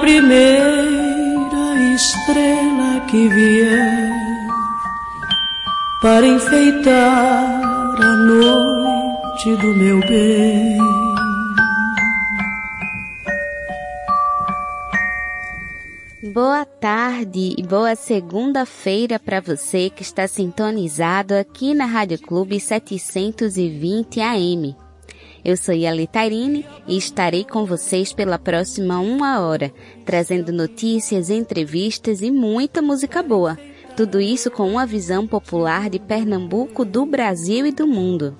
Primeira estrela que vier para enfeitar a noite do meu bem. Boa tarde e boa segunda-feira para você que está sintonizado aqui na Rádio Clube 720 AM. Eu sou Yali Tairine e estarei com vocês pela próxima uma hora, trazendo notícias, entrevistas e muita música boa. Tudo isso com uma visão popular de Pernambuco, do Brasil e do mundo.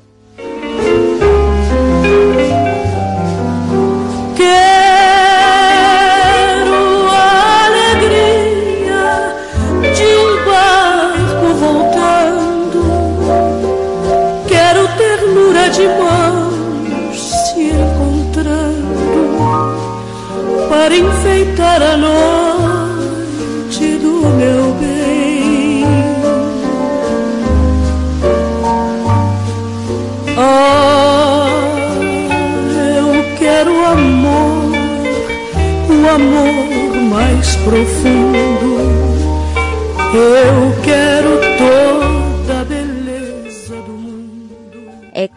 Enfeitar a noite do meu bem. Ah, eu quero amor, o amor mais profundo. Eu quero toda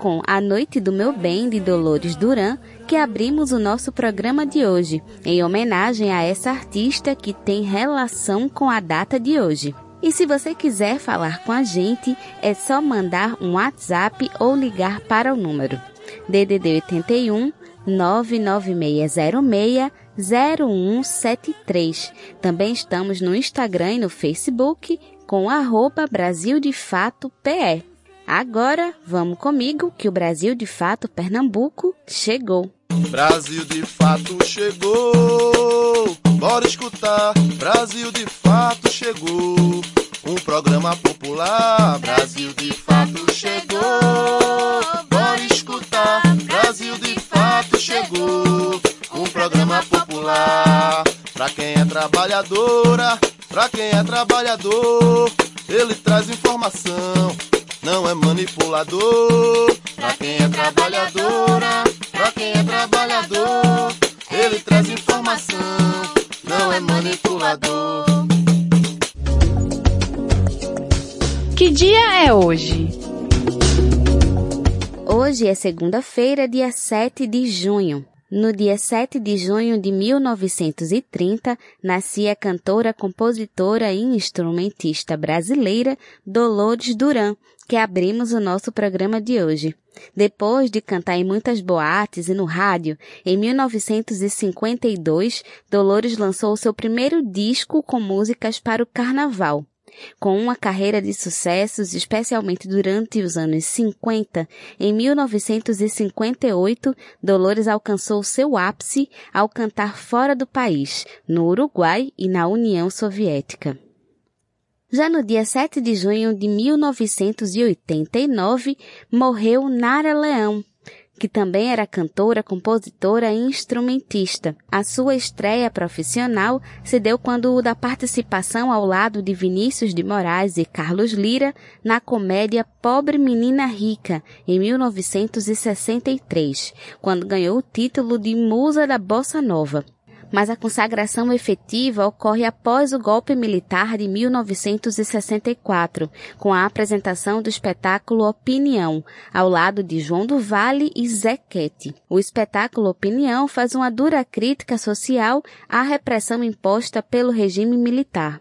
com A Noite do Meu Bem de Dolores Duran que abrimos o nosso programa de hoje, em homenagem a essa artista que tem relação com a data de hoje. E se você quiser falar com a gente, é só mandar um WhatsApp ou ligar para o número DDD 81 99606 0173. Também estamos no Instagram e no Facebook com arroba Brasil de Fato PE. Agora, vamos comigo que o Brasil de Fato Pernambuco chegou. Brasil de fato chegou, bora escutar. Brasil de fato chegou, um programa popular. Brasil de fato chegou, bora escutar. Brasil de fato chegou, um programa popular. Pra quem é trabalhadora, pra quem é trabalhador, ele traz informação, não é manipulador. Pra quem é trabalhadora, pra quem é trabalhador, ele traz informação, não é manipulador. Que dia é hoje? Hoje é segunda-feira, dia 7 de junho. No dia 7 de junho de 1930, nascia a cantora, compositora e instrumentista brasileira Dolores Duran, que abrimos o nosso programa de hoje. Depois de cantar em muitas boates e no rádio, em 1952, Dolores lançou seu primeiro disco com músicas para o carnaval. Com uma carreira de sucessos, especialmente durante os anos 50, em 1958, Dolores alcançou seu ápice ao cantar fora do país, no Uruguai e na União Soviética. Já no dia 7 de junho de 1989, morreu Nara Leão, que também era cantora, compositora e instrumentista. A sua estreia profissional se deu quando da participação ao lado de Vinícius de Moraes e Carlos Lira na comédia Pobre Menina Rica, em 1963, quando ganhou o título de Musa da Bossa Nova mas a consagração efetiva ocorre após o golpe militar de 1964, com a apresentação do espetáculo Opinião, ao lado de João do Vale e Zequete. O espetáculo Opinião faz uma dura crítica social à repressão imposta pelo regime militar.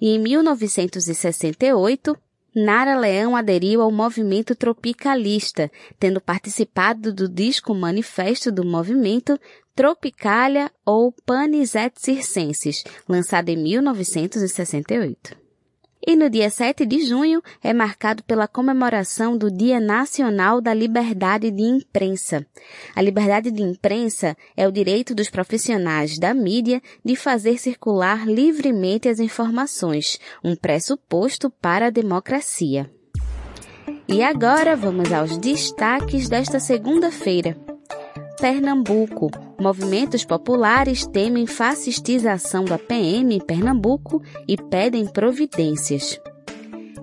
E em 1968, Nara Leão aderiu ao movimento tropicalista, tendo participado do disco Manifesto do Movimento Tropicalia ou Panisette Circenses, lançado em 1968. E no dia 7 de junho é marcado pela comemoração do Dia Nacional da Liberdade de Imprensa. A liberdade de imprensa é o direito dos profissionais da mídia de fazer circular livremente as informações, um pressuposto para a democracia. E agora vamos aos destaques desta segunda-feira. Pernambuco. Movimentos populares temem fascistização da PM em Pernambuco e pedem providências.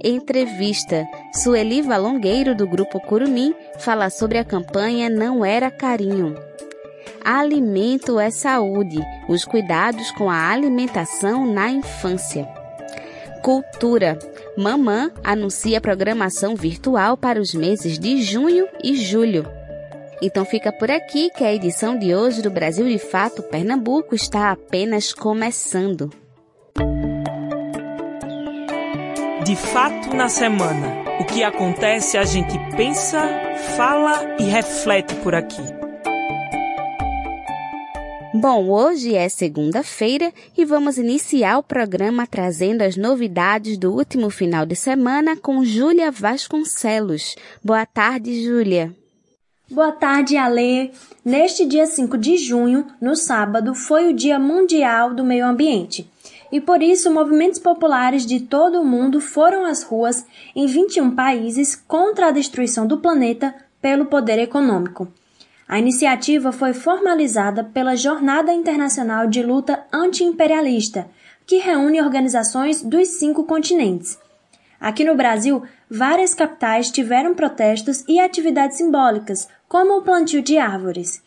Entrevista. Sueli Valongueiro, do Grupo Curumim, fala sobre a campanha Não Era Carinho. Alimento é saúde. Os cuidados com a alimentação na infância. Cultura. Mamã anuncia programação virtual para os meses de junho e julho. Então fica por aqui que a edição de hoje do Brasil de Fato Pernambuco está apenas começando. De fato na semana, o que acontece a gente pensa, fala e reflete por aqui. Bom, hoje é segunda-feira e vamos iniciar o programa trazendo as novidades do último final de semana com Júlia Vasconcelos. Boa tarde, Júlia. Boa tarde, Alê. Neste dia 5 de junho, no sábado, foi o Dia Mundial do Meio Ambiente. E por isso, movimentos populares de todo o mundo foram às ruas em 21 países contra a destruição do planeta pelo poder econômico. A iniciativa foi formalizada pela Jornada Internacional de Luta Anti-Imperialista, que reúne organizações dos cinco continentes. Aqui no Brasil, várias capitais tiveram protestos e atividades simbólicas, como o plantio de árvores.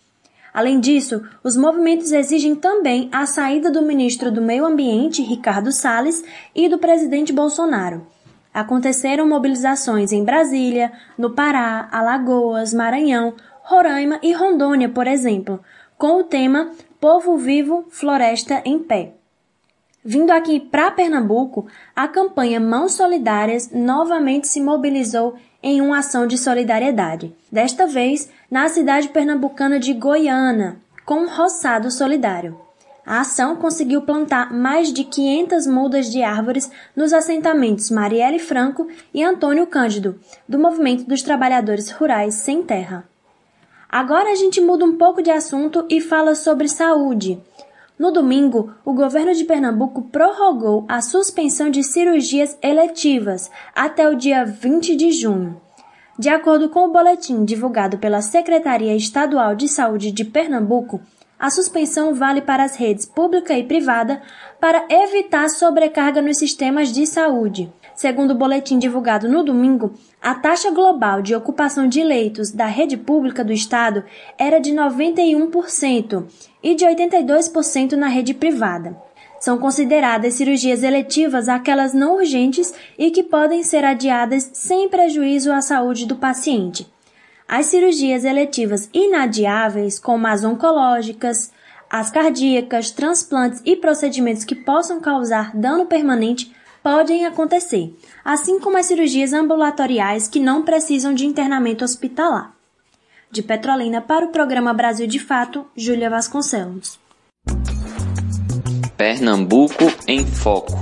Além disso, os movimentos exigem também a saída do ministro do Meio Ambiente, Ricardo Salles, e do presidente Bolsonaro. Aconteceram mobilizações em Brasília, no Pará, Alagoas, Maranhão, Roraima e Rondônia, por exemplo, com o tema Povo Vivo, Floresta em Pé. Vindo aqui para Pernambuco, a campanha Mãos Solidárias novamente se mobilizou em uma ação de solidariedade, desta vez na cidade pernambucana de Goiânia, com um roçado solidário. A ação conseguiu plantar mais de 500 mudas de árvores nos assentamentos Marielle Franco e Antônio Cândido, do Movimento dos Trabalhadores Rurais Sem Terra. Agora a gente muda um pouco de assunto e fala sobre saúde. No domingo, o governo de Pernambuco prorrogou a suspensão de cirurgias eletivas até o dia 20 de junho. De acordo com o boletim divulgado pela Secretaria Estadual de Saúde de Pernambuco, a suspensão vale para as redes pública e privada para evitar sobrecarga nos sistemas de saúde. Segundo o boletim divulgado no domingo, a taxa global de ocupação de leitos da rede pública do estado era de 91% e de 82% na rede privada. São consideradas cirurgias eletivas aquelas não urgentes e que podem ser adiadas sem prejuízo à saúde do paciente. As cirurgias eletivas inadiáveis, como as oncológicas, as cardíacas, transplantes e procedimentos que possam causar dano permanente, podem acontecer, assim como as cirurgias ambulatoriais que não precisam de internamento hospitalar. De Petrolina para o programa Brasil de Fato, Júlia Vasconcelos. Pernambuco em Foco.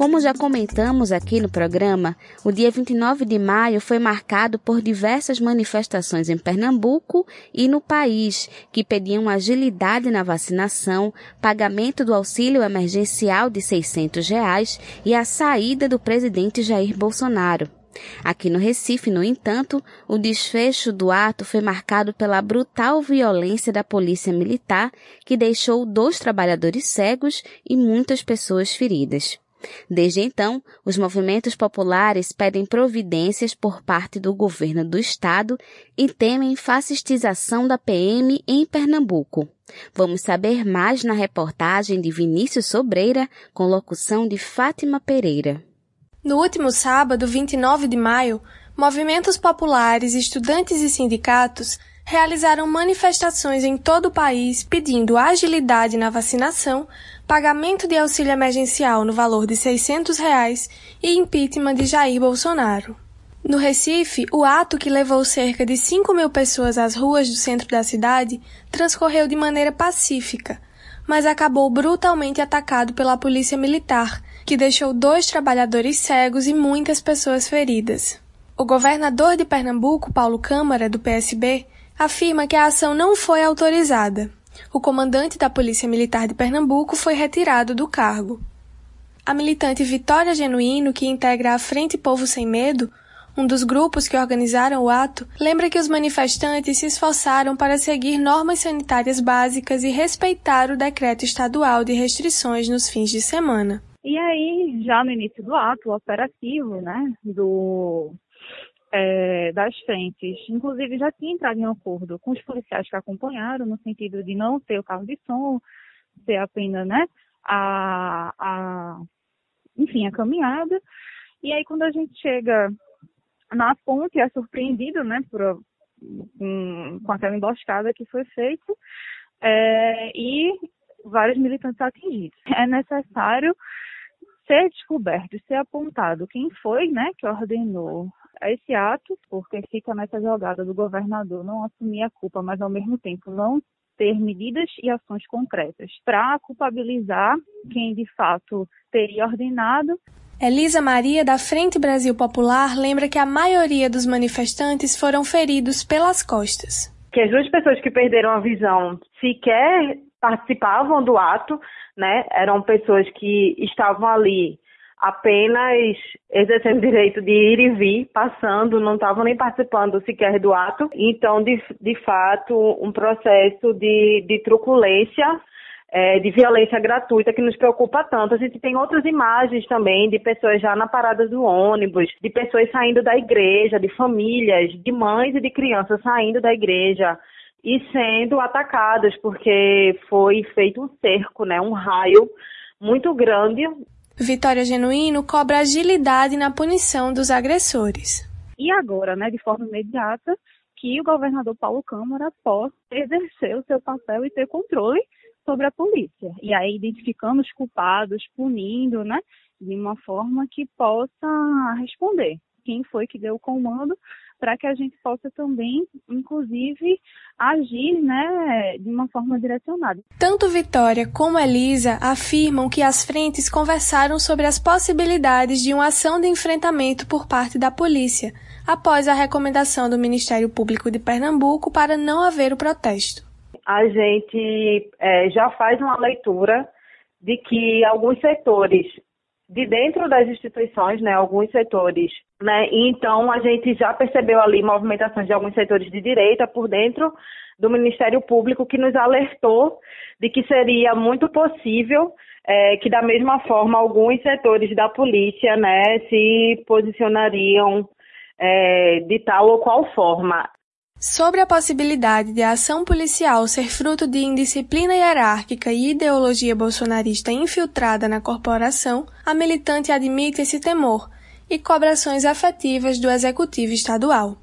Como já comentamos aqui no programa, o dia 29 de maio foi marcado por diversas manifestações em Pernambuco e no país que pediam agilidade na vacinação, pagamento do auxílio emergencial de 600 reais e a saída do presidente Jair Bolsonaro. Aqui no Recife, no entanto, o desfecho do ato foi marcado pela brutal violência da polícia militar, que deixou dois trabalhadores cegos e muitas pessoas feridas. Desde então, os movimentos populares pedem providências por parte do governo do estado e temem fascistização da PM em Pernambuco. Vamos saber mais na reportagem de Vinícius Sobreira, com locução de Fátima Pereira. No último sábado, 29 de maio, movimentos populares, estudantes e sindicatos realizaram manifestações em todo o país pedindo agilidade na vacinação, pagamento de auxílio emergencial no valor de 600 reais e impeachment de Jair Bolsonaro. No Recife, o ato que levou cerca de 5 mil pessoas às ruas do centro da cidade transcorreu de maneira pacífica, mas acabou brutalmente atacado pela polícia militar, que deixou dois trabalhadores cegos e muitas pessoas feridas. O governador de Pernambuco, Paulo Câmara, do PSB, afirma que a ação não foi autorizada. O comandante da Polícia Militar de Pernambuco foi retirado do cargo. A militante Vitória Genuíno, que integra a Frente Povo Sem Medo, um dos grupos que organizaram o ato, lembra que os manifestantes se esforçaram para seguir normas sanitárias básicas e respeitar o decreto estadual de restrições nos fins de semana. E aí, já no início do ato operativo, né, do é, das frentes, inclusive já tinha entrado em acordo com os policiais que acompanharam, no sentido de não ter o carro de som, ter apenas, né, a, a, enfim, a caminhada. E aí, quando a gente chega na ponte, é surpreendido, né, por, um, com aquela emboscada que foi feita, é, e vários militantes atingidos. É necessário ser descoberto, ser apontado quem foi, né, que ordenou esse ato, porque fica nessa jogada do governador não assumir a culpa, mas ao mesmo tempo não ter medidas e ações concretas para culpabilizar quem de fato teria ordenado. Elisa Maria, da Frente Brasil Popular, lembra que a maioria dos manifestantes foram feridos pelas costas. Que as duas pessoas que perderam a visão sequer participavam do ato, né? Eram pessoas que estavam ali apenas exercendo o direito de ir e vir, passando, não estavam nem participando sequer do ato. Então, de, de fato, um processo de, de truculência, é, de violência gratuita que nos preocupa tanto. A gente tem outras imagens também de pessoas já na parada do ônibus, de pessoas saindo da igreja, de famílias, de mães e de crianças saindo da igreja e sendo atacadas, porque foi feito um cerco, né, um raio muito grande Vitória Genuíno cobra agilidade na punição dos agressores. E agora, né, de forma imediata, que o governador Paulo Câmara possa exercer o seu papel e ter controle sobre a polícia. E aí identificando os culpados, punindo, né, de uma forma que possa responder quem foi que deu o comando para que a gente possa também, inclusive, agir né, de uma forma direcionada. Tanto Vitória como Elisa afirmam que as frentes conversaram sobre as possibilidades de uma ação de enfrentamento por parte da polícia, após a recomendação do Ministério Público de Pernambuco para não haver o protesto. A gente é, já faz uma leitura de que alguns setores de dentro das instituições, né, alguns setores, né, então a gente já percebeu ali movimentações de alguns setores de direita por dentro do Ministério Público que nos alertou de que seria muito possível é, que da mesma forma alguns setores da polícia, né, se posicionariam é, de tal ou qual forma. Sobre a possibilidade de a ação policial ser fruto de indisciplina hierárquica e ideologia bolsonarista infiltrada na corporação, a militante admite esse temor e cobra ações afetivas do executivo estadual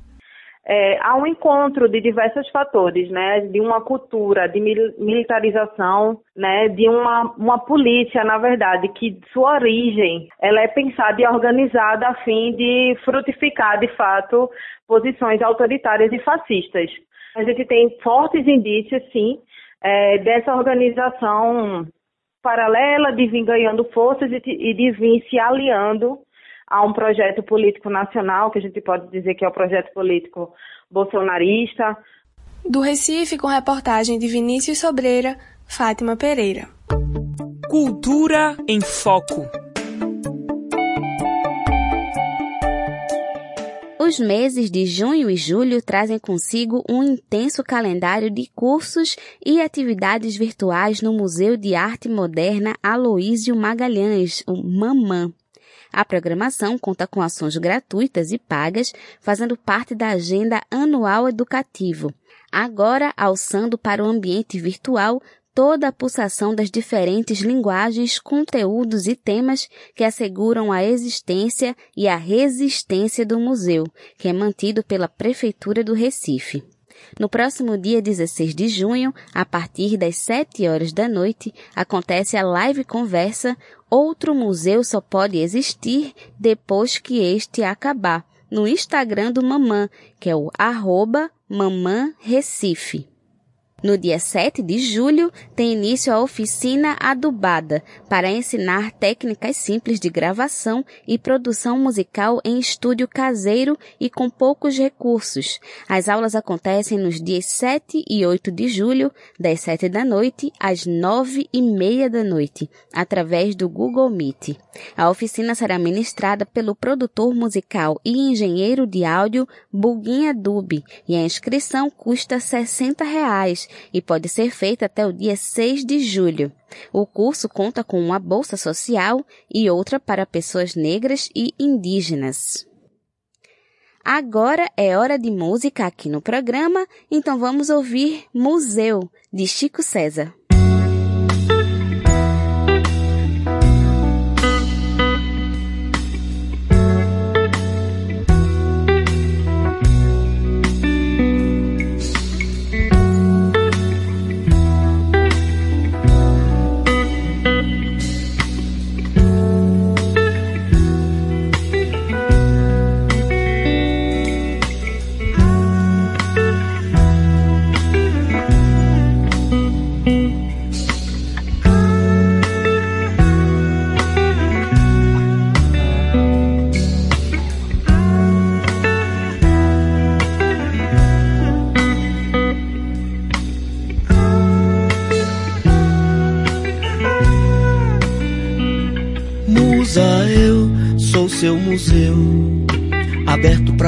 é, há um encontro de diversos fatores, né, de uma cultura de militarização, né, de uma, uma polícia, na verdade, que sua origem ela é pensada e organizada a fim de frutificar, de fato, posições autoritárias e fascistas. A gente tem fortes indícios, sim, é, dessa organização paralela de vir ganhando forças e de vir se aliando a um projeto político nacional, que a gente pode dizer que é o projeto político bolsonarista. Do Recife, com reportagem de Vinícius Sobreira, Fátima Pereira. Cultura em Foco. Os meses de junho e julho trazem consigo um intenso calendário de cursos e atividades virtuais no Museu de Arte Moderna Aloísio Magalhães, o MAMAN. A programação conta com ações gratuitas e pagas, fazendo parte da agenda anual educativo. Agora, alçando para o ambiente virtual toda a pulsação das diferentes linguagens, conteúdos e temas que asseguram a existência e a resistência do museu, que é mantido pela Prefeitura do Recife. No próximo dia 16 de junho, a partir das 7 horas da noite, acontece a live conversa Outro museu só pode existir depois que este acabar, no Instagram do Mamã, que é o arroba Mamã Recife. No dia 7 de julho, tem início a oficina adubada para ensinar técnicas simples de gravação e produção musical em estúdio caseiro e com poucos recursos. As aulas acontecem nos dias 7 e 8 de julho, das 7 da noite às 9 e meia da noite, através do Google Meet. A oficina será ministrada pelo produtor musical e engenheiro de áudio Buguinha Dub e a inscrição custa 60 reais e pode ser feita até o dia 6 de julho. O curso conta com uma bolsa social e outra para pessoas negras e indígenas. Agora é hora de música aqui no programa, então vamos ouvir Museu, de Chico César.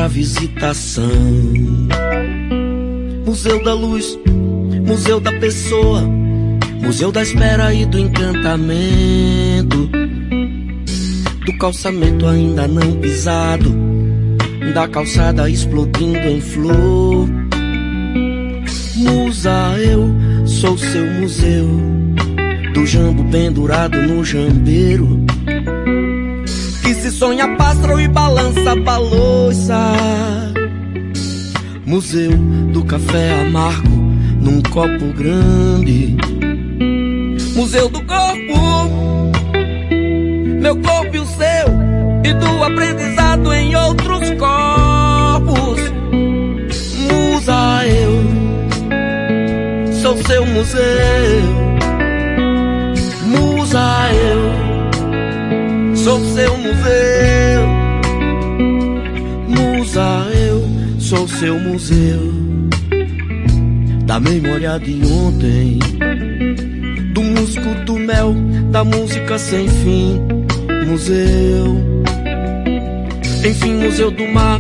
Visitação. Museu da luz, museu da pessoa, museu da espera e do encantamento. Do calçamento ainda não pisado, da calçada explodindo em flor. Musa, eu sou seu museu, do jambo pendurado no jambeiro se sonha pássaro e balança balouça. Museu do café amargo num copo grande. Museu do corpo, meu corpo e o seu, e do aprendizado em outros corpos. Musa, eu sou seu museu. Sou seu museu. Musa, eu sou seu museu. Da memória de ontem, do músico do mel, da música sem fim. Museu, enfim, museu do mar,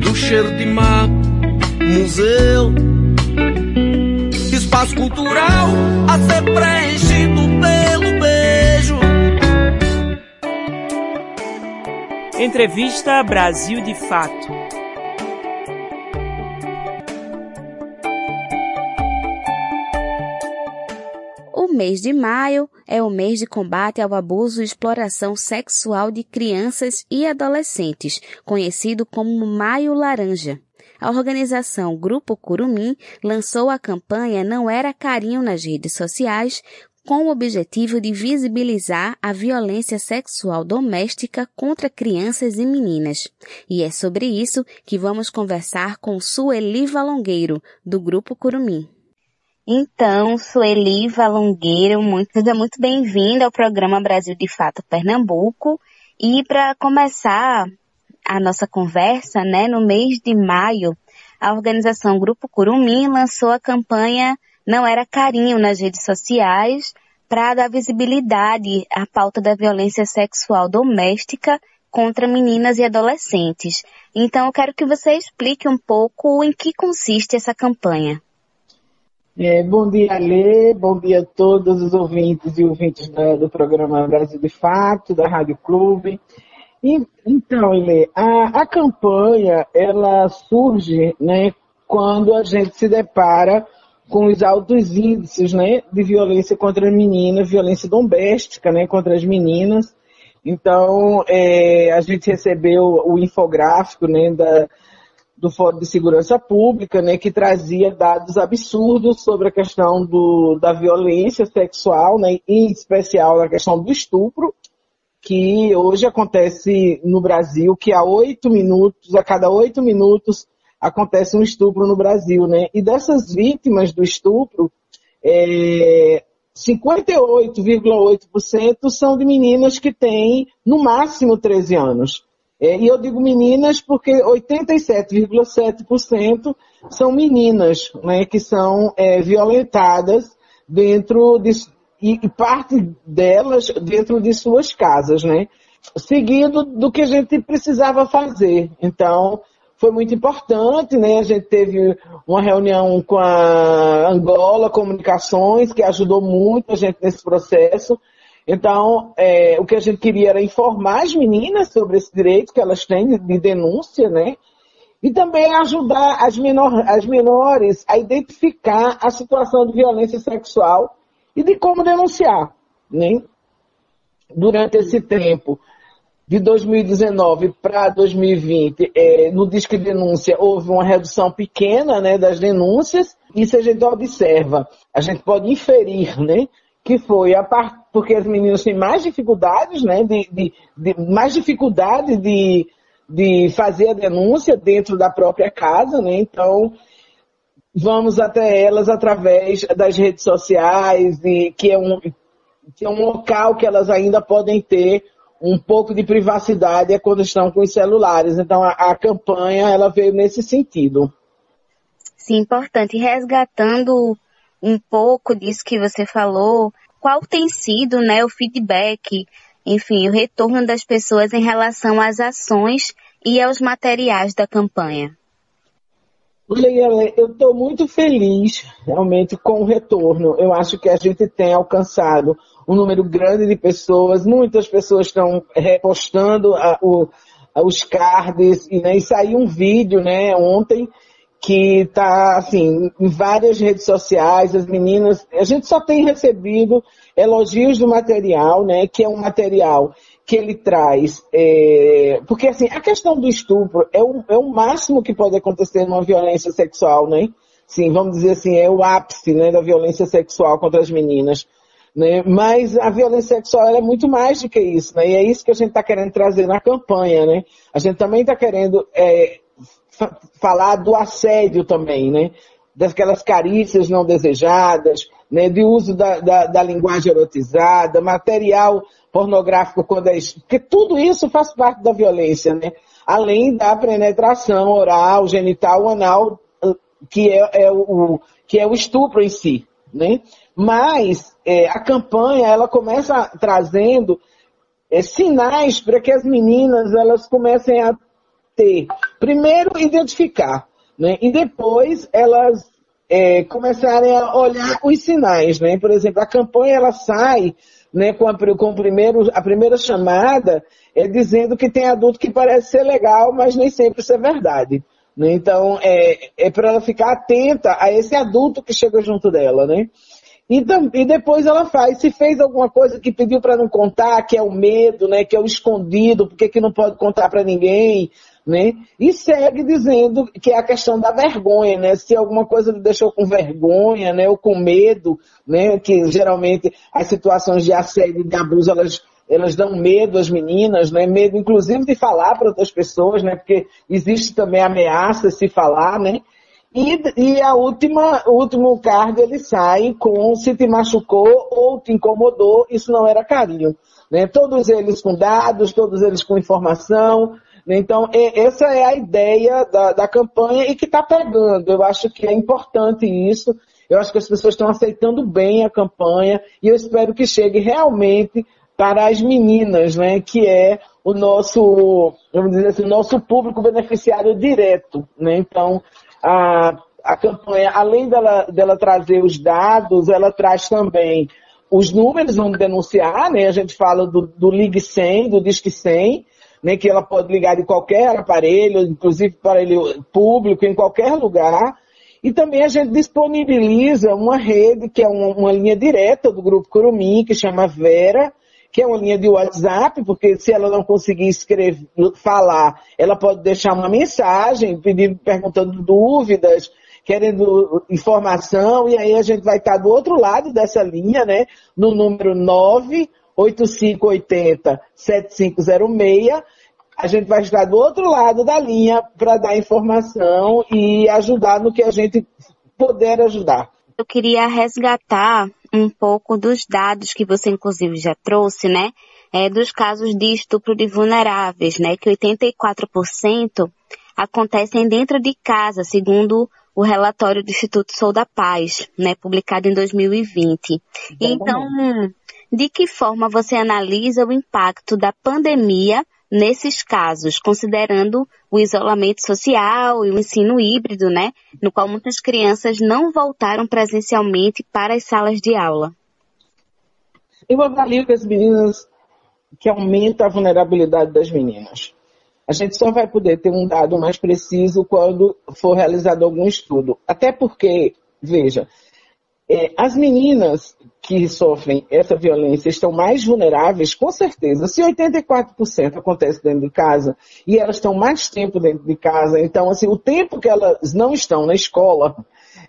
do cheiro de mar. Museu, espaço cultural a ser preenchido pelo Entrevista Brasil de Fato. O mês de maio é o mês de combate ao abuso e exploração sexual de crianças e adolescentes, conhecido como Maio Laranja. A organização Grupo Curumim lançou a campanha Não Era Carinho nas redes sociais com o objetivo de visibilizar a violência sexual doméstica contra crianças e meninas. E é sobre isso que vamos conversar com Sueli Valongueiro, do Grupo Curumim. Então, Sueli Valongueiro, muito, seja muito bem-vinda ao programa Brasil de Fato Pernambuco. E para começar a nossa conversa, né, no mês de maio, a organização Grupo Curumim lançou a campanha não era carinho nas redes sociais para dar visibilidade à pauta da violência sexual doméstica contra meninas e adolescentes. Então, eu quero que você explique um pouco em que consiste essa campanha. É, bom dia, Lê. Bom dia a todos os ouvintes e ouvintes do, programa Brasil de Fato, da Rádio Clube. E, então, Lê, a, a campanha, ela surge, né, quando a gente se depara com os altos índices né, de violência contra a menina, violência doméstica né, contra as meninas. Então, é, a gente recebeu o infográfico né, da, do Fórum de Segurança Pública, né, que trazia dados absurdos sobre a questão do, da violência sexual, né, em especial a questão do estupro, que hoje acontece no Brasil, que a oito minutos, a cada oito minutos acontece um estupro no Brasil, né? E dessas vítimas do estupro, é, 58,8% são de meninas que têm no máximo 13 anos. É, e eu digo meninas porque 87,7% são meninas né, que são é, violentadas dentro de, e, e, parte delas dentro de suas casas, né? Seguido do que a gente precisava fazer. Então, foi muito importante, né? A gente teve uma reunião com a Angola Comunicações, que ajudou muito a gente nesse processo. Então, é, o que a gente queria era informar as meninas sobre esse direito que elas têm de, de denúncia, né? E também ajudar as, menor, as menores a identificar a situação de violência sexual e de como denunciar, né? Durante esse tempo, de 2019 para 2020, é, no Disque Denúncia, houve uma redução pequena né, das denúncias. E se a gente observa, a gente pode inferir né, que foi a part... porque as meninas têm mais dificuldades, né, de, de, de, mais dificuldade de, de fazer a denúncia dentro da própria casa, né? Então, vamos até elas através das redes sociais, e, que, é um, que é um local que elas ainda podem ter um pouco de privacidade é quando estão com os celulares. Então a, a campanha ela veio nesse sentido. Sim, importante. Resgatando um pouco disso que você falou, qual tem sido né, o feedback, enfim, o retorno das pessoas em relação às ações e aos materiais da campanha? Leila, eu estou muito feliz realmente com o retorno. Eu acho que a gente tem alcançado um número grande de pessoas, muitas pessoas estão repostando a, o, a, os cards, e, né, e saiu um vídeo, né, ontem, que está, assim, em várias redes sociais, as meninas, a gente só tem recebido elogios do material, né, que é um material que ele traz, é, porque assim, a questão do estupro é o, é o máximo que pode acontecer numa violência sexual, né? Sim, vamos dizer assim, é o ápice, né, da violência sexual contra as meninas. Né? Mas a violência sexual é muito mais do que isso, né? E é isso que a gente está querendo trazer na campanha, né? A gente também está querendo é, falar do assédio também, né? Daquelas carícias não desejadas, né? De uso da, da, da linguagem erotizada, material pornográfico quando é. Porque tudo isso faz parte da violência, né? Além da penetração oral, genital, anal, que é, é o, que é o estupro em si, né? Mas é, a campanha ela começa trazendo é, sinais para que as meninas elas comecem a ter, primeiro identificar, né? E depois elas é, começarem a olhar os sinais, né? Por exemplo, a campanha ela sai né, com, a, com primeiro, a primeira chamada é dizendo que tem adulto que parece ser legal, mas nem sempre isso é verdade. Né? Então, é, é para ela ficar atenta a esse adulto que chega junto dela, né? E, e depois ela faz, se fez alguma coisa que pediu para não contar, que é o medo, né, que é o escondido, porque que não pode contar para ninguém, né? E segue dizendo que é a questão da vergonha, né? Se alguma coisa lhe deixou com vergonha, né, ou com medo, né, que geralmente as situações de assédio e de abuso elas elas dão medo às meninas, né? Medo inclusive de falar para outras pessoas, né? Porque existe também ameaça se falar, né? E, e a última, o último card ele sai com se te machucou ou te incomodou, isso não era carinho. Né? Todos eles com dados, todos eles com informação. Né? Então, é, essa é a ideia da, da campanha e que está pegando. Eu acho que é importante isso. Eu acho que as pessoas estão aceitando bem a campanha e eu espero que chegue realmente para as meninas, né, que é o nosso, vamos dizer assim, o nosso público beneficiário direto, né? Então, a, a campanha, além dela, dela trazer os dados, ela traz também os números, vamos denunciar, né? A gente fala do, do Ligue 100, do Disque 100, né? Que ela pode ligar de qualquer aparelho, inclusive aparelho público, em qualquer lugar. E também a gente disponibiliza uma rede, que é uma, uma linha direta do Grupo Curumim, que chama Vera, que é uma linha de WhatsApp, porque se ela não conseguir escrever, falar, ela pode deixar uma mensagem, pedindo, perguntando dúvidas, querendo informação, e aí a gente vai estar do outro lado dessa linha, né, no número 98580 7506, a gente vai estar do outro lado da linha para dar informação e ajudar no que a gente puder ajudar. Eu queria resgatar um pouco dos dados que você inclusive já trouxe, né? É, dos casos de estupro de vulneráveis, né? Que 84% acontecem dentro de casa, segundo o relatório do Instituto Sou da Paz, né? Publicado em 2020. Então, de que forma você analisa o impacto da pandemia nesses casos, considerando o isolamento social e o ensino híbrido, né, no qual muitas crianças não voltaram presencialmente para as salas de aula? Eu avalio que as meninas, que aumenta a vulnerabilidade das meninas. A gente só vai poder ter um dado mais preciso quando for realizado algum estudo. Até porque, veja, é, as meninas que sofrem essa violência estão mais vulneráveis, com certeza. Se 84% acontece dentro de casa e elas estão mais tempo dentro de casa, então assim, o tempo que elas não estão na escola,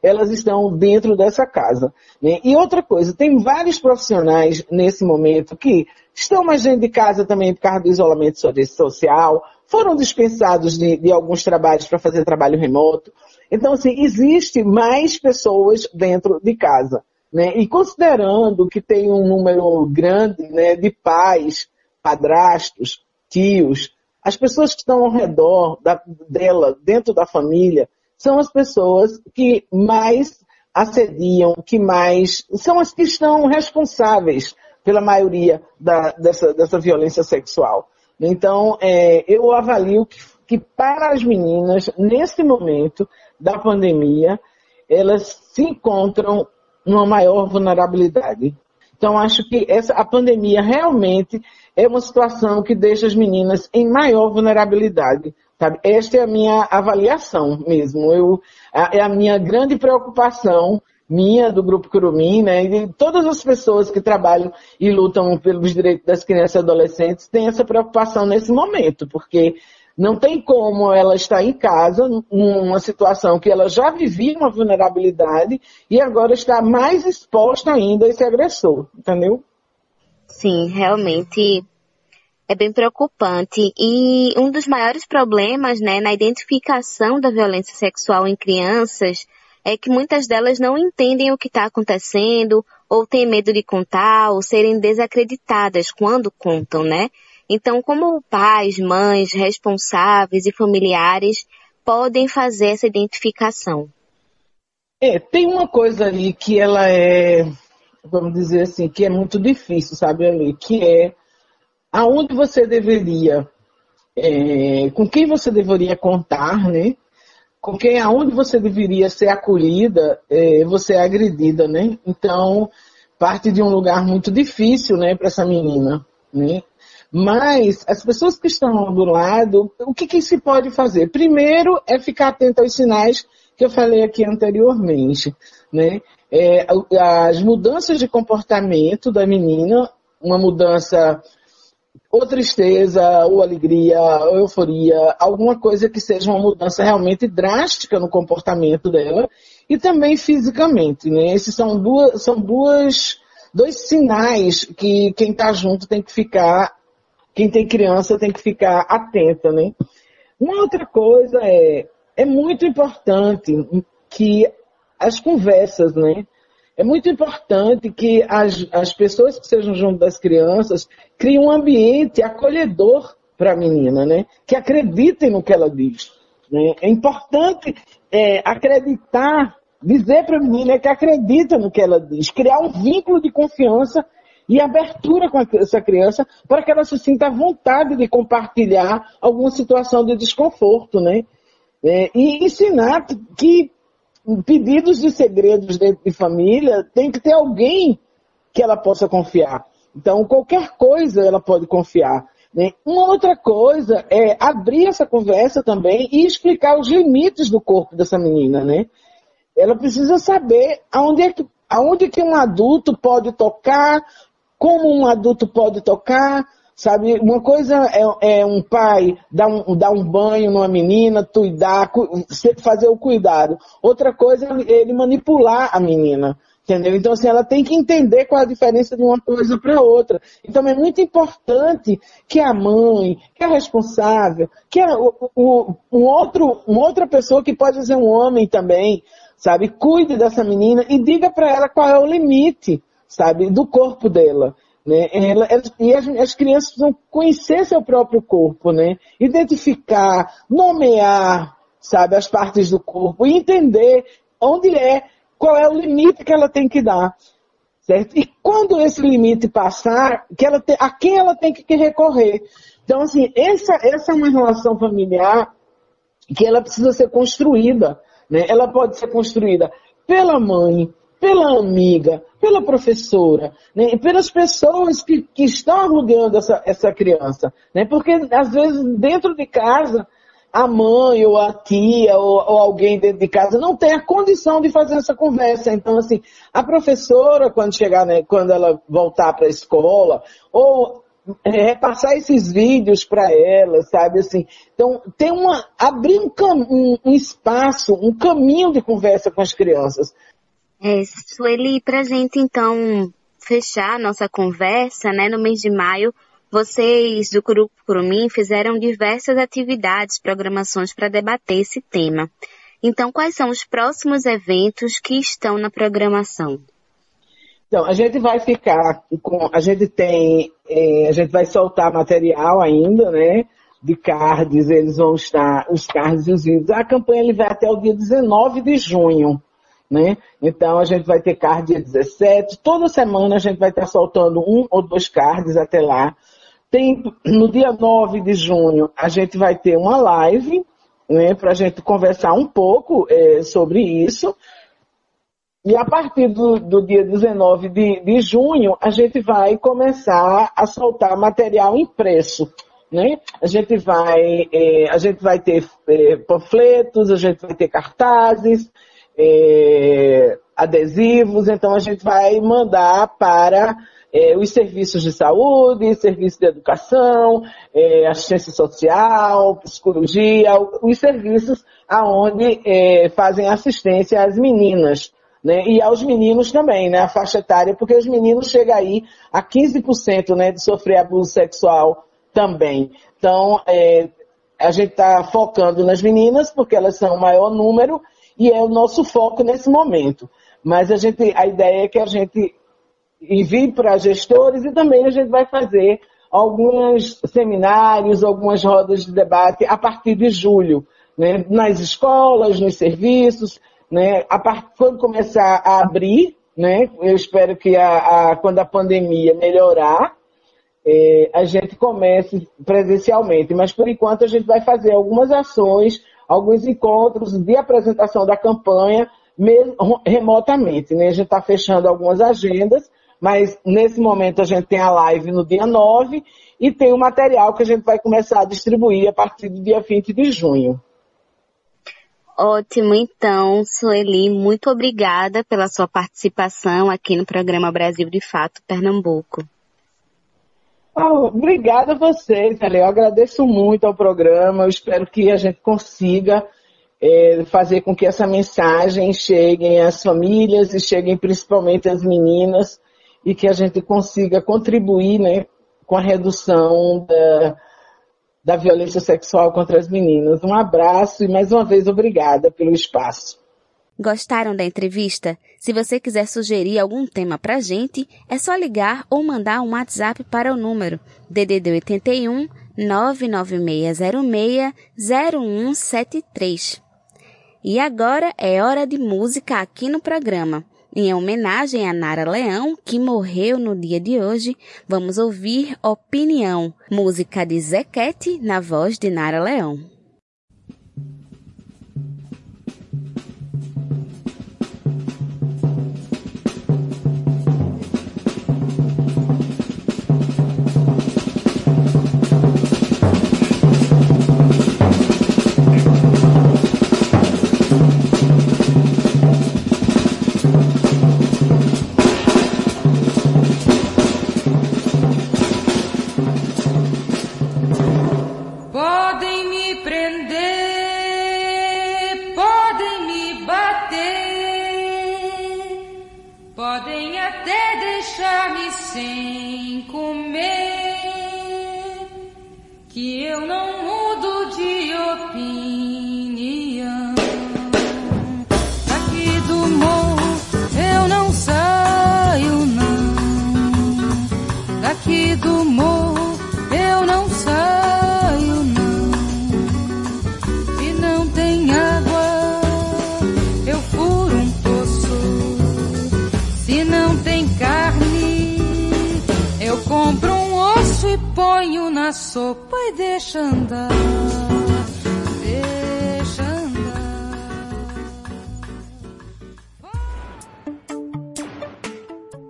elas estão dentro dessa casa. Né? E outra coisa, tem vários profissionais nesse momento que estão mais dentro de casa também por causa do isolamento social, foram dispensados de, de alguns trabalhos para fazer trabalho remoto. Então, assim, existe mais pessoas dentro de casa. Né? E considerando que tem um número grande né, de pais, padrastos, tios, as pessoas que estão ao redor da, dela, dentro da família, são as pessoas que mais assediam, que mais, são as que estão responsáveis pela maioria da, dessa, dessa violência sexual. Então, é, eu avalio que, que para as meninas, nesse momento, da pandemia, elas se encontram numa maior vulnerabilidade. Então, acho que essa, a pandemia realmente é uma situação que deixa as meninas em maior vulnerabilidade. Sabe? Esta é a minha avaliação mesmo. Eu, a, é a minha grande preocupação, minha, do Grupo Curumim, né, e de todas as pessoas que trabalham e lutam pelos direitos das crianças e adolescentes, têm essa preocupação nesse momento, porque não tem como ela estar em casa, numa situação que ela já vivia uma vulnerabilidade e agora está mais exposta ainda a esse agressor, entendeu? Sim, realmente é bem preocupante. E um dos maiores problemas, né, na identificação da violência sexual em crianças é que muitas delas não entendem o que está acontecendo, ou têm medo de contar, ou serem desacreditadas quando contam, né? Então, como pais, mães, responsáveis e familiares podem fazer essa identificação? É, tem uma coisa ali que ela é, vamos dizer assim, que é muito difícil, sabe, ali, que é aonde você deveria, é, com quem você deveria contar, né? Com quem, aonde você deveria ser acolhida, é, você é agredida, né? Então, parte de um lugar muito difícil, né, para essa menina, né? Mas as pessoas que estão do lado, o que, que se pode fazer? Primeiro é ficar atento aos sinais que eu falei aqui anteriormente, né? É, as mudanças de comportamento da menina, uma mudança ou tristeza, ou alegria, ou euforia, alguma coisa que seja uma mudança realmente drástica no comportamento dela e também fisicamente, né? Esses são duas, são duas, dois sinais que quem está junto tem que ficar quem tem criança tem que ficar atenta, né? Uma outra coisa é, é muito importante que as conversas, né? É muito importante que as, as pessoas que sejam junto das crianças criem um ambiente acolhedor para a menina, né? Que acreditem no que ela diz. Né? É importante é, acreditar, dizer para a menina que acredita no que ela diz, criar um vínculo de confiança e abertura com essa criança para que ela se sinta à vontade de compartilhar alguma situação de desconforto, né? É, e ensinar que pedidos de segredos dentro de família tem que ter alguém que ela possa confiar. Então, qualquer coisa ela pode confiar. Né? Uma outra coisa é abrir essa conversa também e explicar os limites do corpo dessa menina, né? Ela precisa saber aonde é que, aonde que um adulto pode tocar, como um adulto pode tocar, sabe? Uma coisa é, é um pai dar um, dar um banho numa menina, cuidar, fazer o cuidado. Outra coisa é ele manipular a menina, Entendeu? Então, assim, ela tem que entender qual a diferença de uma coisa para outra. Então, é muito importante que a mãe, que a responsável, que a, o, o, um outro, uma outra pessoa que pode ser um homem também, sabe, cuide dessa menina e diga para ela qual é o limite, sabe, do corpo dela. Né? Ela, ela, e as, as, crianças precisam conhecer seu próprio corpo, né? Identificar, nomear, sabe, as partes do corpo e entender onde é qual é o limite que ela tem que dar. Certo? E quando esse limite passar, que ela a quem ela tem que recorrer. Então, assim, essa, essa é uma relação familiar que ela precisa ser construída. Né? Ela pode ser construída pela mãe, pela amiga, pela professora, né? pelas pessoas que, que estão alugando essa, essa criança. Né? Porque, às vezes, dentro de casa, a mãe ou a tia ou, ou, alguém dentro de casa não tem a condição de fazer essa conversa. Então, assim, a professora, quando chegar, né, quando ela voltar para a escola, ou é, repassar esses vídeos para ela, sabe, assim. Então, tem uma, abrir um, um, um espaço, um caminho de conversa com as crianças. É, Sueli, pra gente, então, fechar a nossa conversa, né, no mês de maio, vocês do Grupo Curumim fizeram diversas atividades, programações para debater esse tema. Então, quais são os próximos eventos que estão na programação? Então, a gente vai ficar com, a gente tem, é, a gente vai soltar material ainda, né? De cards, eles vão estar, os cards e os vídeos. A campanha ele vai até o dia 19 de junho, né? Então a gente vai ter card dia 17. Toda semana a gente vai estar soltando um ou dois cards até lá. Tem, no dia 9 de junho, a gente vai ter uma live, né, para a gente conversar um pouco é, sobre isso. E a partir do, do dia 19 de, de, junho, a gente vai começar a soltar material impresso. Né? A gente vai, é, a gente vai ter é, panfletos, a gente vai ter cartazes, é, adesivos, então a gente vai mandar para é, os serviços de saúde, serviço de educação, é, assistência social, psicologia, os serviços aonde é, fazem assistência às meninas. Né, e aos meninos também, né, a faixa etária, porque os meninos chegam aí a 15% né, de sofrer abuso sexual também. Então, é, a gente está focando nas meninas, porque elas são o maior número, e é o nosso foco nesse momento. Mas a gente, a ideia é que a gente envie para gestores e também a gente vai fazer alguns seminários, algumas rodas de debate a partir de julho, né? nas escolas, nos serviços, né? part... quando começar a abrir, né? eu espero que a, a... quando a pandemia melhorar, é, a gente comece presencialmente, mas por enquanto a gente vai fazer algumas ações, alguns encontros de apresentação da campanha mesmo, remotamente. Né? A gente está fechando algumas agendas mas nesse momento a gente tem a live no dia 9 e tem o material que a gente vai começar a distribuir a partir do dia 20 de junho. Ótimo, então, Sueli, muito obrigada pela sua participação aqui no programa Brasil de Fato Pernambuco. Oh, obrigada a vocês, Eu agradeço muito ao programa. Eu espero que a gente consiga é, fazer com que essa mensagem chegue às famílias e cheguem principalmente às meninas e que a gente consiga contribuir né, com a redução da, da violência sexual contra as meninas. Um abraço e mais uma vez obrigada pelo espaço. Gostaram da entrevista? Se você quiser sugerir algum tema pra gente, é só ligar ou mandar um WhatsApp para o número DDD 81 99606 0173. E agora é hora de música aqui no programa. Em homenagem a Nara Leão, que morreu no dia de hoje, vamos ouvir Opinião, música de Zequete na voz de Nara Leão.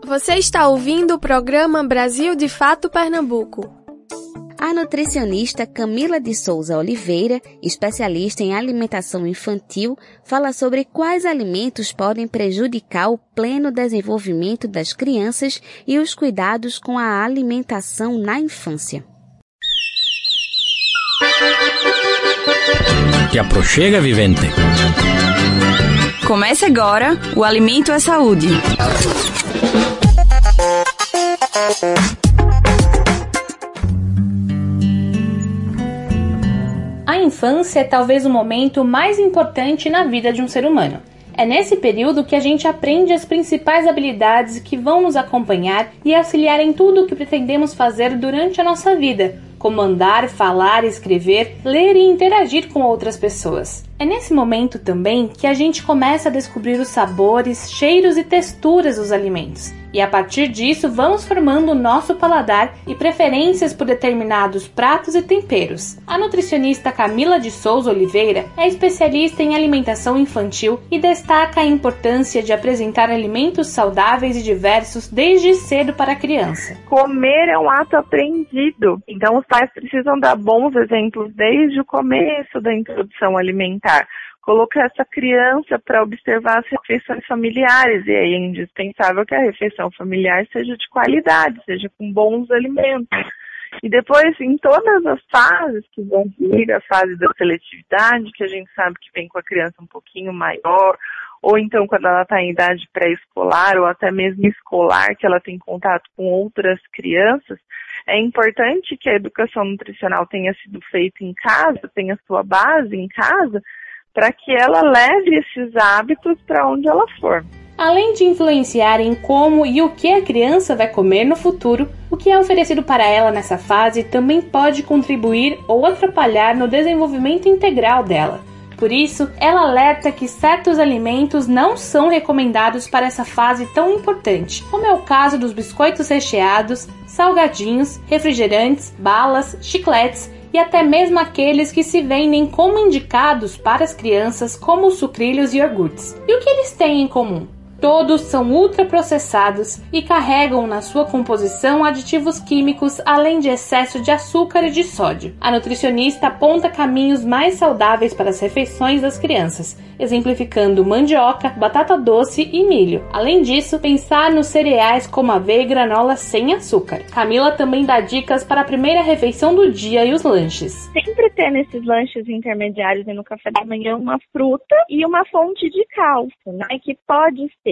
Você está ouvindo o programa Brasil de Fato Pernambuco. A nutricionista Camila de Souza Oliveira, especialista em alimentação infantil, fala sobre quais alimentos podem prejudicar o pleno desenvolvimento das crianças e os cuidados com a alimentação na infância. Te aproxega, vivente. Comece agora o Alimento é Saúde. A infância é talvez o momento mais importante na vida de um ser humano. É nesse período que a gente aprende as principais habilidades que vão nos acompanhar e auxiliar em tudo o que pretendemos fazer durante a nossa vida, como andar, falar, escrever, ler e interagir com outras pessoas. É nesse momento também que a gente começa a descobrir os sabores, cheiros e texturas dos alimentos. E a partir disso, vamos formando o nosso paladar e preferências por determinados pratos e temperos. A nutricionista Camila de Souza Oliveira é especialista em alimentação infantil e destaca a importância de apresentar alimentos saudáveis e diversos desde cedo para a criança. Comer é um ato aprendido, então os pais precisam dar bons exemplos desde o começo da introdução alimentar colocar essa criança para observar as refeições familiares e aí é indispensável que a refeição familiar seja de qualidade, seja com bons alimentos. E depois, em todas as fases que vão vir, a fase da seletividade, que a gente sabe que vem com a criança um pouquinho maior, ou então quando ela está em idade pré-escolar, ou até mesmo escolar, que ela tem contato com outras crianças, é importante que a educação nutricional tenha sido feita em casa, tenha sua base em casa, para que ela leve esses hábitos para onde ela for. Além de influenciar em como e o que a criança vai comer no futuro, o que é oferecido para ela nessa fase também pode contribuir ou atrapalhar no desenvolvimento integral dela. Por isso, ela alerta que certos alimentos não são recomendados para essa fase tão importante, como é o caso dos biscoitos recheados, salgadinhos, refrigerantes, balas, chicletes e até mesmo aqueles que se vendem como indicados para as crianças, como sucrilhos e iogurtes. E o que eles têm em comum? Todos são ultraprocessados e carregam na sua composição aditivos químicos, além de excesso de açúcar e de sódio. A nutricionista aponta caminhos mais saudáveis para as refeições das crianças, exemplificando mandioca, batata doce e milho. Além disso, pensar nos cereais como aveia e granola sem açúcar. Camila também dá dicas para a primeira refeição do dia e os lanches. Sempre ter nesses lanches intermediários e no café da manhã uma fruta e uma fonte de cálcio, né? Que pode ser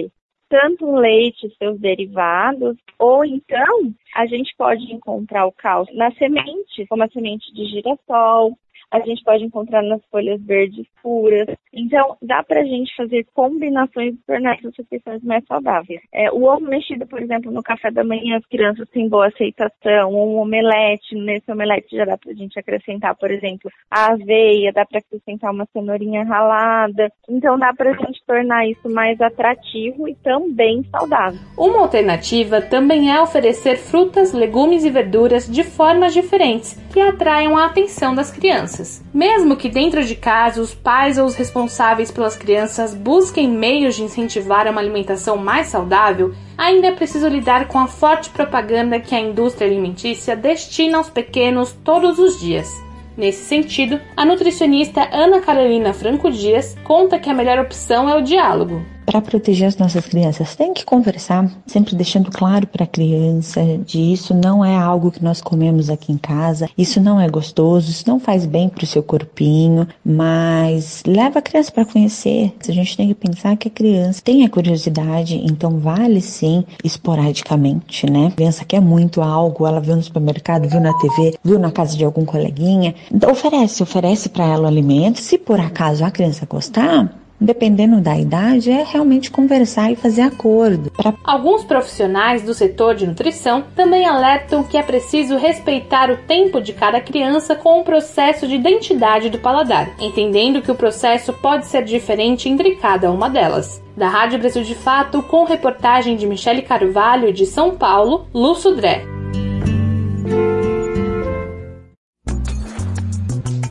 tanto o leite e seus derivados, ou então a gente pode encontrar o cálcio na semente, como a semente de girassol, a gente pode encontrar nas folhas verdes puras. Então, dá pra gente fazer combinações e tornar essas refeições mais saudáveis. É, o ovo mexido, por exemplo, no café da manhã, as crianças têm boa aceitação, um omelete, nesse omelete já dá pra gente acrescentar, por exemplo, a aveia, dá pra acrescentar uma cenourinha ralada. Então, dá pra gente tornar isso mais atrativo e também saudável. Uma alternativa também é oferecer frutas, legumes e verduras de formas diferentes que atraiam a atenção das crianças crianças. Mesmo que dentro de casa os pais ou os responsáveis pelas crianças busquem meios de incentivar uma alimentação mais saudável, ainda é preciso lidar com a forte propaganda que a indústria alimentícia destina aos pequenos todos os dias. Nesse sentido, a nutricionista Ana Carolina Franco Dias conta que a melhor opção é o diálogo. Para proteger as nossas crianças? Tem que conversar, sempre deixando claro para a criança de isso não é algo que nós comemos aqui em casa, isso não é gostoso, isso não faz bem para o seu corpinho, mas leva a criança para conhecer. A gente tem que pensar que a criança tem a curiosidade, então vale sim esporadicamente, né? A criança quer muito algo, ela viu no supermercado, viu na TV, viu na casa de algum coleguinha, oferece, oferece para ela o alimento. Se por acaso a criança gostar, dependendo da idade, é realmente conversar e fazer acordo. Pra... Alguns profissionais do setor de nutrição também alertam que é preciso respeitar o tempo de cada criança com o processo de identidade do paladar, entendendo que o processo pode ser diferente entre cada uma delas. Da Rádio Brasil de Fato, com reportagem de Michele Carvalho de São Paulo, Lu Sudré.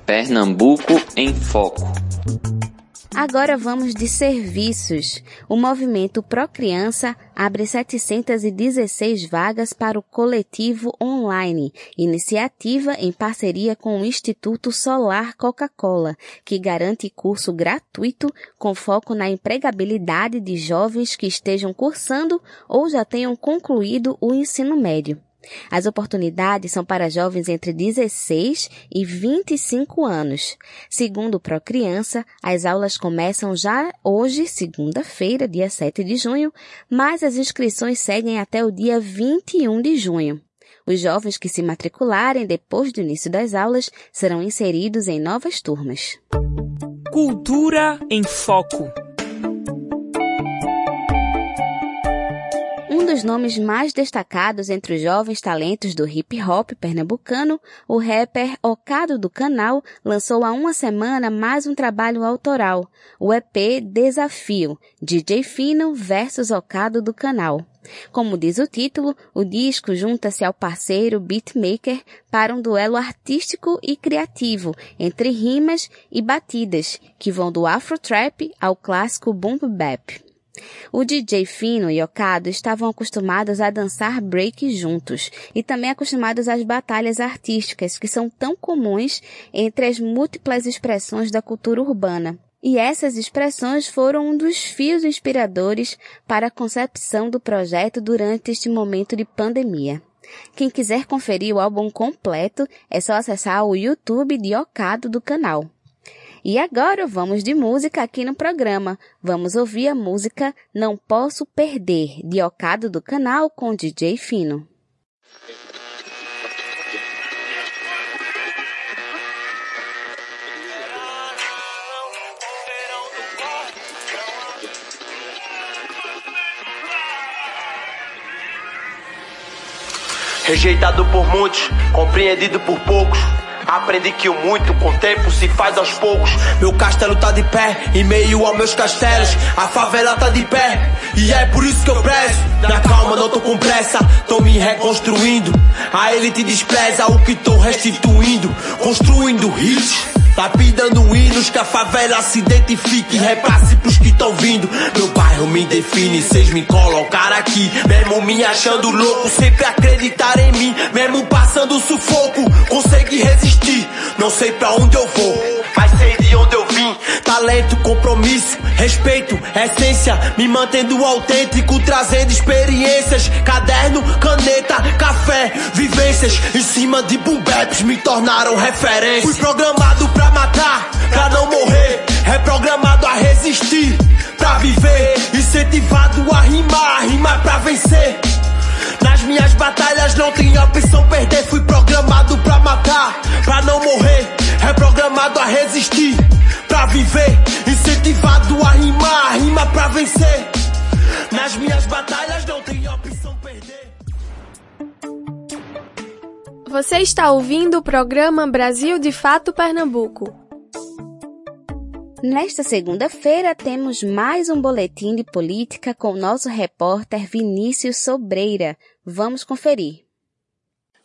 Pernambuco em Foco. Agora vamos de serviços. O movimento Pro Criança abre 716 vagas para o coletivo online, iniciativa em parceria com o Instituto Solar Coca-Cola, que garante curso gratuito com foco na empregabilidade de jovens que estejam cursando ou já tenham concluído o ensino médio. As oportunidades são para jovens entre 16 e 25 anos. Segundo o Procriança, as aulas começam já hoje, segunda-feira, dia 7 de junho, mas as inscrições seguem até o dia 21 de junho. Os jovens que se matricularem depois do início das aulas serão inseridos em novas turmas. Cultura em Foco. Dos nomes mais destacados entre os jovens talentos do hip hop pernambucano, o rapper Ocado do Canal lançou há uma semana mais um trabalho autoral, o EP Desafio, DJ Fino versus Ocado do Canal. Como diz o título, o disco junta-se ao parceiro beatmaker para um duelo artístico e criativo entre rimas e batidas que vão do afro trap ao clássico boom bap. O DJ Fino e Okado estavam acostumados a dançar break juntos e também acostumados às batalhas artísticas que são tão comuns entre as múltiplas expressões da cultura urbana. E essas expressões foram um dos fios inspiradores para a concepção do projeto durante este momento de pandemia. Quem quiser conferir o álbum completo é só acessar o YouTube de Okado do canal. E agora vamos de música aqui no programa. Vamos ouvir a música Não Posso Perder, de Ocado do canal com DJ Fino. Rejeitado por muitos, compreendido por poucos. Aprendi que o muito com o tempo se faz aos poucos. Meu castelo tá de pé, em meio aos meus castelos. A favela tá de pé, e é por isso que eu prezo. Na calma, não tô com pressa, tô me reconstruindo. A elite despreza o que tô restituindo. Construindo hits. Lapidando hinos que a favela se identifique. Repasse pros que tão vindo. Meu bairro me define, cês me colocar aqui. Mesmo me achando louco, sempre acreditar em mim. Mesmo passando sufoco, consegui resistir. Não sei pra onde eu vou, mas sei de onde eu vim. Talento, compromisso, respeito, essência. Me mantendo autêntico, trazendo experiências. Caderno, caneta, café, vivências. Em cima de boom me tornaram referência. Fui programado pra matar, pra não morrer. Reprogramado a resistir, pra viver. Incentivado a rimar, rimar pra vencer. Nas minhas batalhas não tinha opção perder. Fui programado pra matar, pra não morrer. Reprogramado a resistir, pra viver. Incentivado a rimar, rimar pra vencer. Nas minhas batalhas não tinha opção perder. Você está ouvindo o programa Brasil de Fato Pernambuco. Nesta segunda-feira temos mais um boletim de política com o nosso repórter Vinícius Sobreira. Vamos conferir.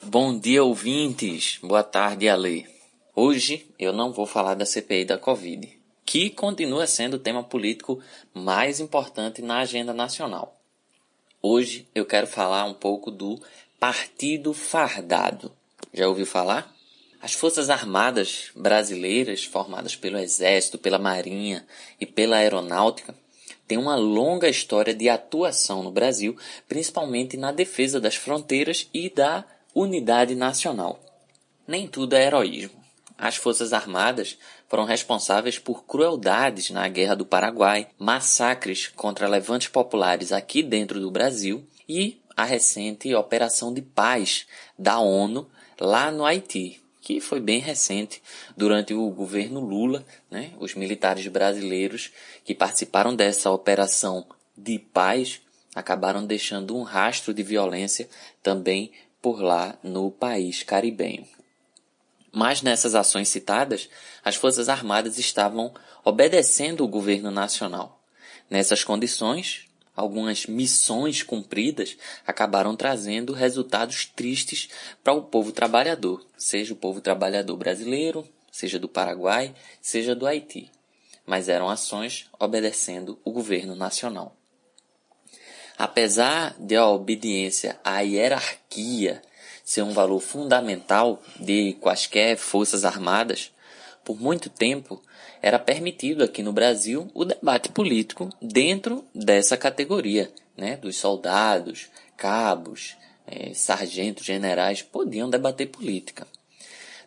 Bom dia, ouvintes. Boa tarde, Ale. Hoje eu não vou falar da CPI da Covid, que continua sendo o tema político mais importante na agenda nacional. Hoje eu quero falar um pouco do Partido Fardado. Já ouviu falar? As Forças Armadas brasileiras, formadas pelo Exército, pela Marinha e pela Aeronáutica, tem uma longa história de atuação no Brasil, principalmente na defesa das fronteiras e da unidade nacional. Nem tudo é heroísmo. As Forças Armadas foram responsáveis por crueldades na Guerra do Paraguai, massacres contra levantes populares aqui dentro do Brasil e a recente Operação de Paz da ONU lá no Haiti, que foi bem recente durante o governo Lula, né? Os militares brasileiros que participaram dessa operação de paz acabaram deixando um rastro de violência também por lá no país caribenho. Mas nessas ações citadas, as Forças Armadas estavam obedecendo o governo nacional. Nessas condições, algumas missões cumpridas acabaram trazendo resultados tristes para o povo trabalhador, seja o povo trabalhador brasileiro, seja do Paraguai, seja do Haiti. Mas eram ações obedecendo o governo nacional. Apesar de a obediência à hierarquia ser um valor fundamental de quaisquer forças armadas, por muito tempo era permitido aqui no Brasil o debate político dentro dessa categoria, né? Dos soldados, cabos, eh, sargentos, generais podiam debater política.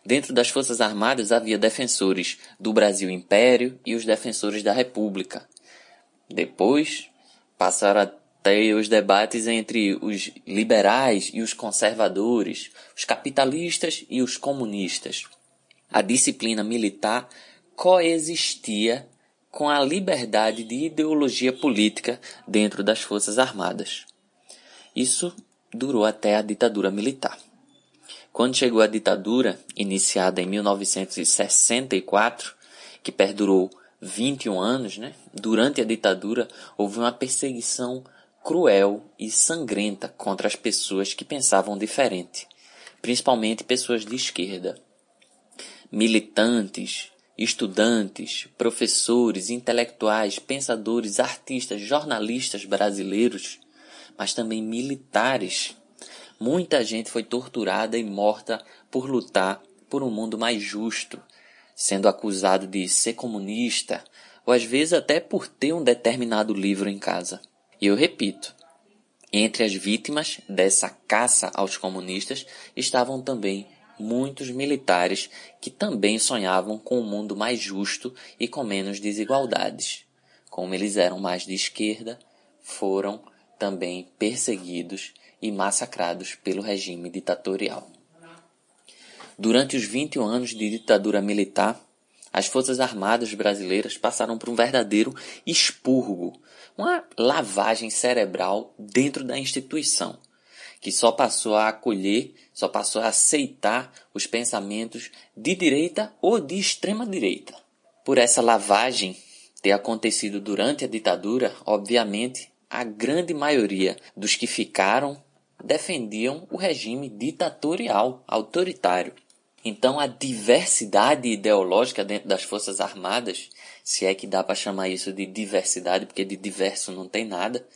Dentro das Forças Armadas havia defensores do Brasil Império e os defensores da República. Depois passaram a ter os debates entre os liberais e os conservadores, os capitalistas e os comunistas. A disciplina militar coexistia com a liberdade de ideologia política dentro das Forças Armadas. Isso durou até a ditadura militar. Quando chegou a ditadura, iniciada em 1964, que perdurou 21 anos, né? durante a ditadura houve uma perseguição cruel e sangrenta contra as pessoas que pensavam diferente, principalmente pessoas de esquerda. Militantes, estudantes, professores, intelectuais, pensadores, artistas, jornalistas brasileiros, mas também militares. Muita gente foi torturada e morta por lutar por um mundo mais justo, sendo acusado de ser comunista, ou às vezes até por ter um determinado livro em casa. E eu repito, entre as vítimas dessa caça aos comunistas estavam também muitos militares que também sonhavam com um mundo mais justo e com menos desigualdades. Como eles eram mais de esquerda, foram também perseguidos e massacrados pelo regime ditatorial. Durante os 21 anos de ditadura militar, as Forças Armadas brasileiras passaram por um verdadeiro expurgo, uma lavagem cerebral dentro da instituição, que só passou a acolher, só passou a aceitar os pensamentos de direita ou de extrema direita. Por essa lavagem ter acontecido durante a ditadura, obviamente, a grande maioria dos que ficaram defendiam o regime ditatorial, autoritário. Então a diversidade ideológica dentro das Forças Armadas, se é que dá para chamar isso de diversidade, porque de diverso não tem nada,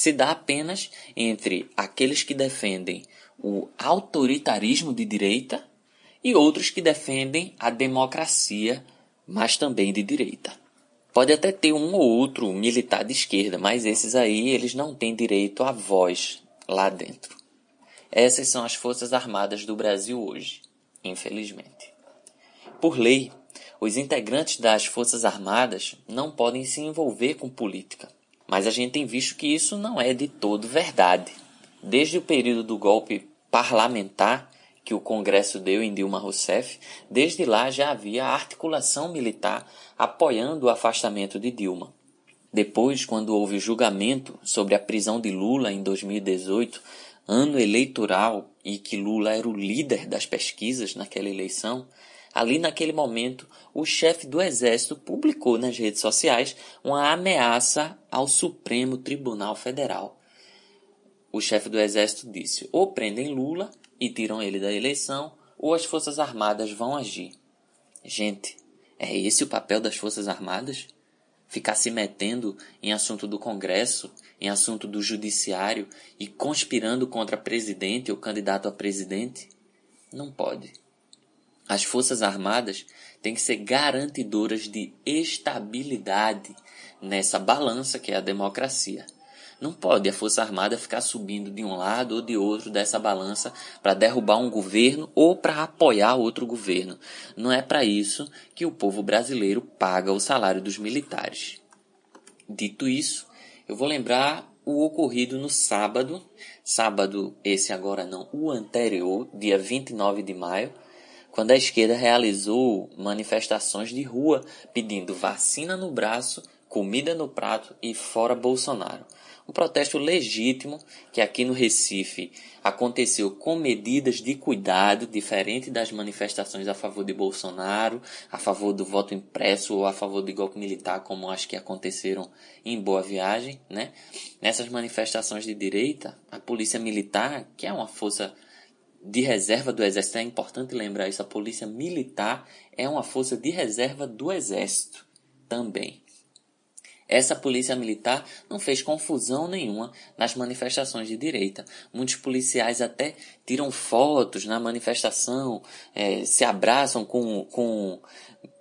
se dá apenas entre aqueles que defendem o autoritarismo de direita e outros que defendem a democracia, mas também de direita. Pode até ter um ou outro militar de esquerda, mas esses aí eles não têm direito à voz lá dentro. Essas são as Forças Armadas do Brasil hoje infelizmente. Por lei, os integrantes das Forças Armadas não podem se envolver com política. Mas a gente tem visto que isso não é de todo verdade. Desde o período do golpe parlamentar que o Congresso deu em Dilma Rousseff, desde lá já havia articulação militar apoiando o afastamento de Dilma. Depois, quando houve julgamento sobre a prisão de Lula em 2018, ano eleitoral e que Lula era o líder das pesquisas naquela eleição, ali naquele momento o chefe do exército publicou nas redes sociais uma ameaça ao Supremo Tribunal Federal. O chefe do exército disse: ou prendem Lula e tiram ele da eleição, ou as Forças Armadas vão agir. Gente, é esse o papel das Forças Armadas? Ficar se metendo em assunto do Congresso em assunto do judiciário e conspirando contra presidente ou candidato a presidente? Não pode. As Forças Armadas têm que ser garantidoras de estabilidade nessa balança que é a democracia. Não pode a Força Armada ficar subindo de um lado ou de outro dessa balança para derrubar um governo ou para apoiar outro governo. Não é para isso que o povo brasileiro paga o salário dos militares. Dito isso, eu vou lembrar o ocorrido no sábado, sábado esse agora não, o anterior, dia 29 de maio, quando a esquerda realizou manifestações de rua pedindo vacina no braço, comida no prato e fora Bolsonaro. Um protesto legítimo que aqui no Recife aconteceu com medidas de cuidado, diferente das manifestações a favor de Bolsonaro, a favor do voto impresso ou a favor do golpe militar, como acho que aconteceram em Boa Viagem, né? Nessas manifestações de direita, a polícia militar, que é uma força de reserva do exército, é importante lembrar isso, a polícia militar é uma força de reserva do exército também. Essa polícia militar não fez confusão nenhuma nas manifestações de direita. Muitos policiais até tiram fotos na manifestação, é, se abraçam com, com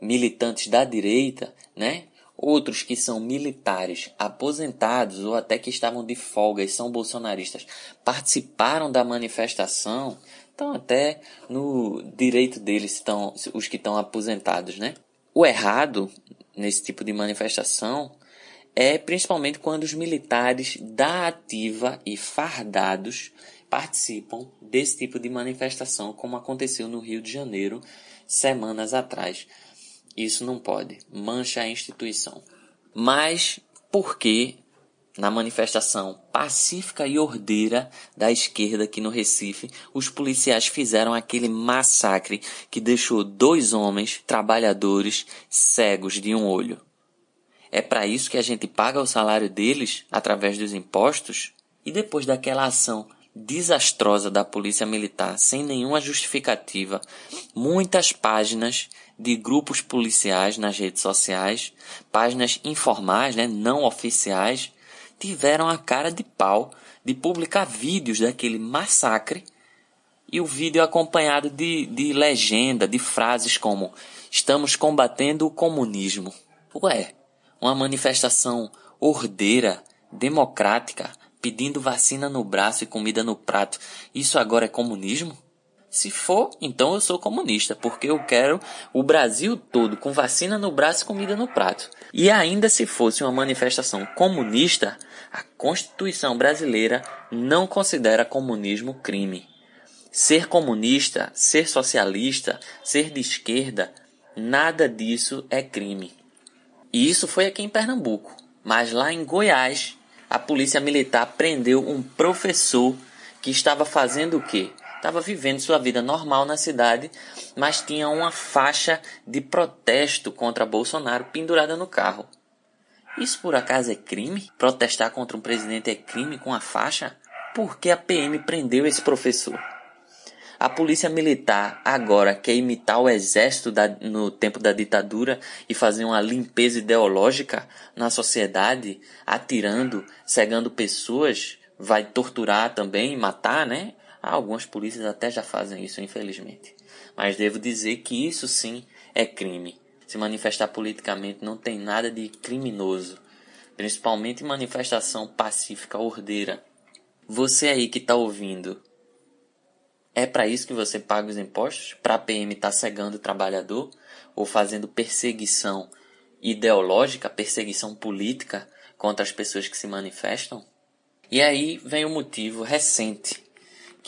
militantes da direita, né? Outros que são militares aposentados ou até que estavam de folga e são bolsonaristas participaram da manifestação, estão até no direito deles, estão, os que estão aposentados, né? O errado nesse tipo de manifestação é principalmente quando os militares da ativa e fardados participam desse tipo de manifestação, como aconteceu no Rio de Janeiro semanas atrás. Isso não pode, mancha a instituição. Mas por que na manifestação pacífica e ordeira da esquerda aqui no Recife, os policiais fizeram aquele massacre que deixou dois homens trabalhadores cegos de um olho. É para isso que a gente paga o salário deles através dos impostos? E depois daquela ação desastrosa da polícia militar, sem nenhuma justificativa, muitas páginas de grupos policiais nas redes sociais, páginas informais, né, não oficiais, tiveram a cara de pau de publicar vídeos daquele massacre e o vídeo acompanhado de, de legenda, de frases como estamos combatendo o comunismo. Ué, uma manifestação ordeira, democrática, pedindo vacina no braço e comida no prato. Isso agora é comunismo? Se for, então eu sou comunista, porque eu quero o Brasil todo com vacina no braço e comida no prato. E ainda se fosse uma manifestação comunista, a Constituição brasileira não considera comunismo crime. Ser comunista, ser socialista, ser de esquerda, nada disso é crime. E isso foi aqui em Pernambuco. Mas lá em Goiás, a polícia militar prendeu um professor que estava fazendo o quê? Estava vivendo sua vida normal na cidade, mas tinha uma faixa de protesto contra Bolsonaro pendurada no carro. Isso por acaso é crime? Protestar contra um presidente é crime com a faixa? Por que a PM prendeu esse professor? A polícia militar agora quer imitar o exército da, no tempo da ditadura e fazer uma limpeza ideológica na sociedade, atirando, cegando pessoas, vai torturar também, matar, né? Algumas polícias até já fazem isso, infelizmente. Mas devo dizer que isso sim é crime. Se manifestar politicamente não tem nada de criminoso, principalmente manifestação pacífica ordeira. Você aí que está ouvindo, é para isso que você paga os impostos? Para a PM estar tá cegando o trabalhador ou fazendo perseguição ideológica, perseguição política contra as pessoas que se manifestam? E aí vem o motivo recente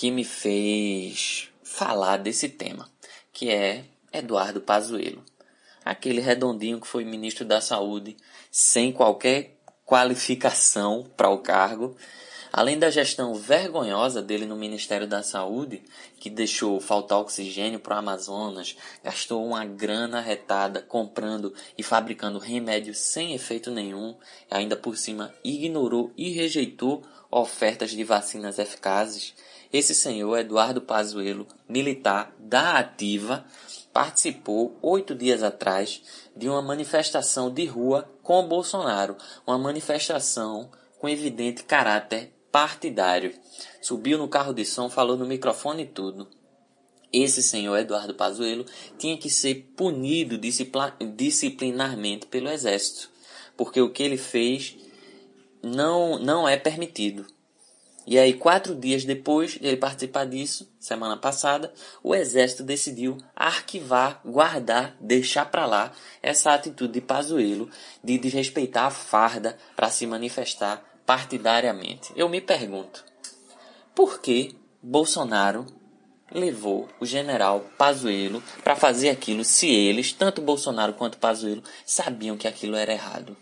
que me fez falar desse tema, que é Eduardo Pazuello. Aquele redondinho que foi ministro da Saúde sem qualquer qualificação para o cargo Além da gestão vergonhosa dele no Ministério da Saúde, que deixou faltar oxigênio para o Amazonas, gastou uma grana retada comprando e fabricando remédios sem efeito nenhum, ainda por cima ignorou e rejeitou ofertas de vacinas eficazes, esse senhor Eduardo Pazuello, militar da Ativa, participou oito dias atrás de uma manifestação de rua com Bolsonaro, uma manifestação com evidente caráter partidário. Subiu no carro de som, falou no microfone e tudo. esse senhor Eduardo Pazuello tinha que ser punido disciplinarmente pelo exército, porque o que ele fez não, não é permitido. E aí, quatro dias depois de ele participar disso, semana passada, o exército decidiu arquivar, guardar, deixar para lá essa atitude de Pazuello de desrespeitar a farda para se manifestar partidariamente. Eu me pergunto, por que Bolsonaro levou o general Pazuello para fazer aquilo se eles, tanto Bolsonaro quanto Pazuello, sabiam que aquilo era errado?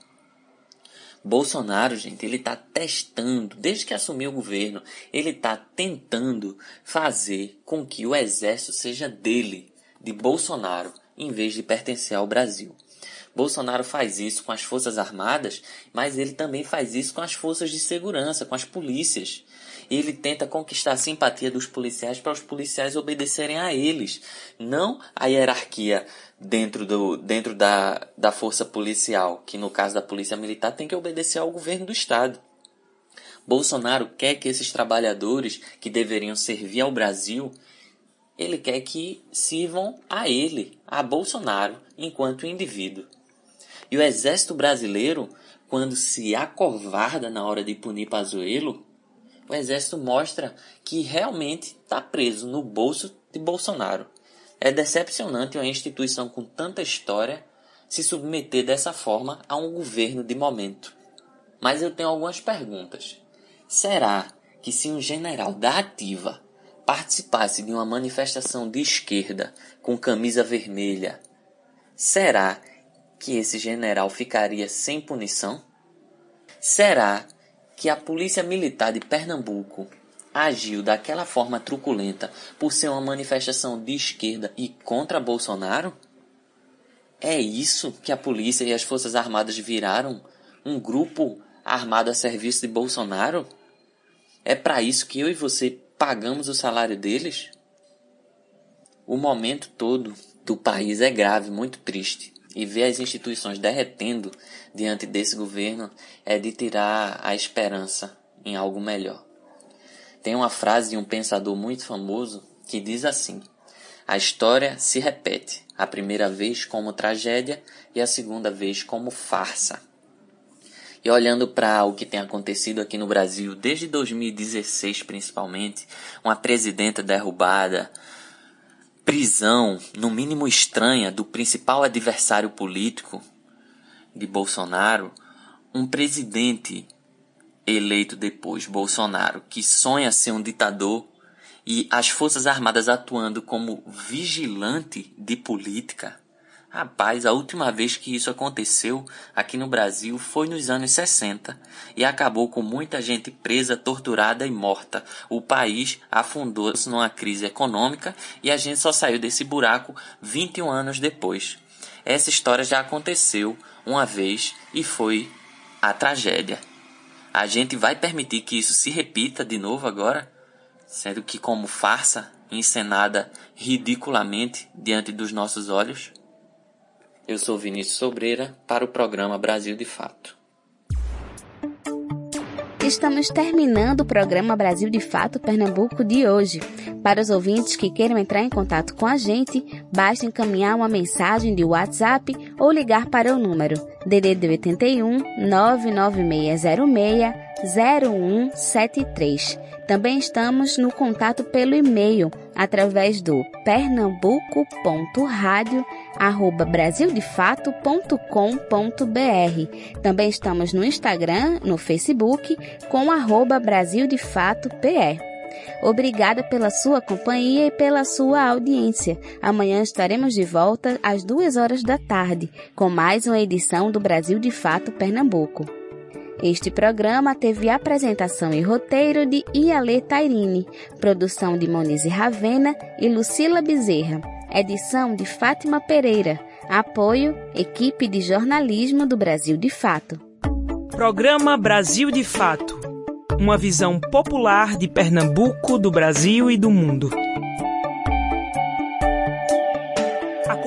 Bolsonaro, gente, ele está testando, desde que assumiu o governo, ele está tentando fazer com que o exército seja dele, de Bolsonaro, em vez de pertencer ao Brasil. Bolsonaro faz isso com as Forças Armadas, mas ele também faz isso com as forças de segurança, com as polícias ele tenta conquistar a simpatia dos policiais para os policiais obedecerem a eles, não a hierarquia dentro, do, dentro da, da força policial, que no caso da polícia militar tem que obedecer ao governo do Estado. Bolsonaro quer que esses trabalhadores que deveriam servir ao Brasil, ele quer que sirvam a ele, a Bolsonaro, enquanto indivíduo. E o exército brasileiro, quando se acovarda na hora de punir Pazuello, o exército mostra que realmente está preso no bolso de Bolsonaro. É decepcionante uma instituição com tanta história se submeter dessa forma a um governo de momento. Mas eu tenho algumas perguntas. Será que se um general da ativa participasse de uma manifestação de esquerda com camisa vermelha, será que esse general ficaria sem punição? Será que a Polícia Militar de Pernambuco agiu daquela forma truculenta por ser uma manifestação de esquerda e contra Bolsonaro? É isso que a polícia e as Forças Armadas viraram? Um grupo armado a serviço de Bolsonaro? É para isso que eu e você pagamos o salário deles? O momento todo do país é grave, muito triste e ver as instituições derretendo diante desse governo é de tirar a esperança em algo melhor. Tem uma frase de um pensador muito famoso que diz assim: A história se repete, a primeira vez como tragédia e a segunda vez como farsa. E olhando para o que tem acontecido aqui no Brasil desde 2016 principalmente, uma presidenta derrubada, prisão, no mínimo estranha, do principal adversário político de Bolsonaro, um presidente eleito depois, Bolsonaro, que sonha ser um ditador e as Forças Armadas atuando como vigilante de política, Rapaz, a última vez que isso aconteceu aqui no Brasil foi nos anos 60 e acabou com muita gente presa, torturada e morta. O país afundou-se numa crise econômica e a gente só saiu desse buraco 21 anos depois. Essa história já aconteceu uma vez e foi a tragédia. A gente vai permitir que isso se repita de novo agora? Sendo que, como farsa encenada ridiculamente diante dos nossos olhos? Eu sou Vinícius Sobreira para o programa Brasil de Fato. Estamos terminando o programa Brasil de Fato Pernambuco de hoje. Para os ouvintes que queiram entrar em contato com a gente, basta encaminhar uma mensagem de WhatsApp ou ligar para o número DDD 81 99606 0173. Também estamos no contato pelo e-mail através do pernambuco.radio@brasildefato.com.br. Também estamos no Instagram, no Facebook com arroba Brasil de Fato PR. Obrigada pela sua companhia e pela sua audiência. Amanhã estaremos de volta às duas horas da tarde com mais uma edição do Brasil de Fato Pernambuco. Este programa teve apresentação e roteiro de Iale Tairine, produção de Monize Ravena e Lucila Bezerra, edição de Fátima Pereira, apoio Equipe de Jornalismo do Brasil de Fato. Programa Brasil de Fato. Uma visão popular de Pernambuco, do Brasil e do mundo.